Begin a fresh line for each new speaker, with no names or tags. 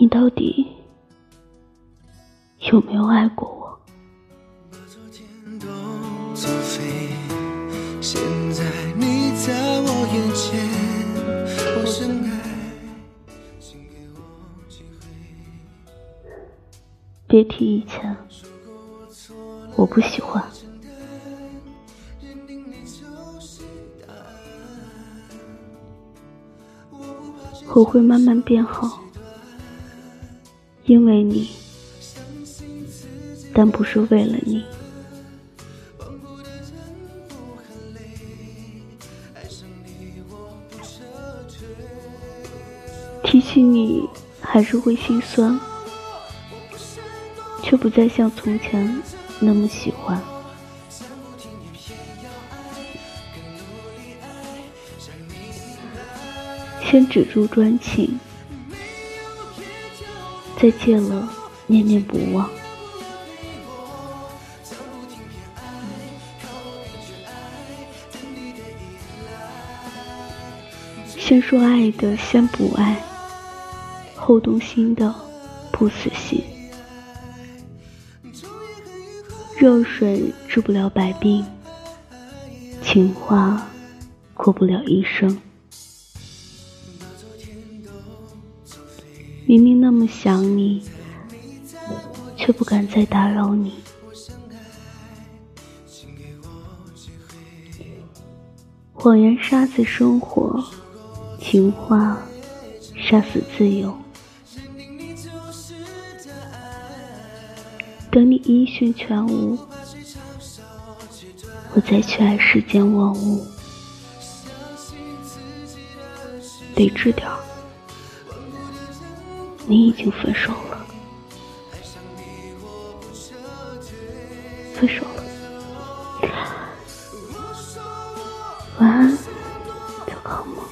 你到底有没有爱过我？别提以前，我不喜欢。我会慢慢变好，因为你，但不是为了你。提起你，还是会心酸，却不再像从前那么喜欢。先止住专情，再见了念念不忘。先说爱的先不爱，后动心的不死心。热水治不了百病，情话过不了一生。明明那么想你，却不敢再打扰你。谎言杀死生活，情话杀死自由。等你音讯全无，我再去爱世间万物。理智点儿。你已经分手了。分手了，晚安，做个好梦。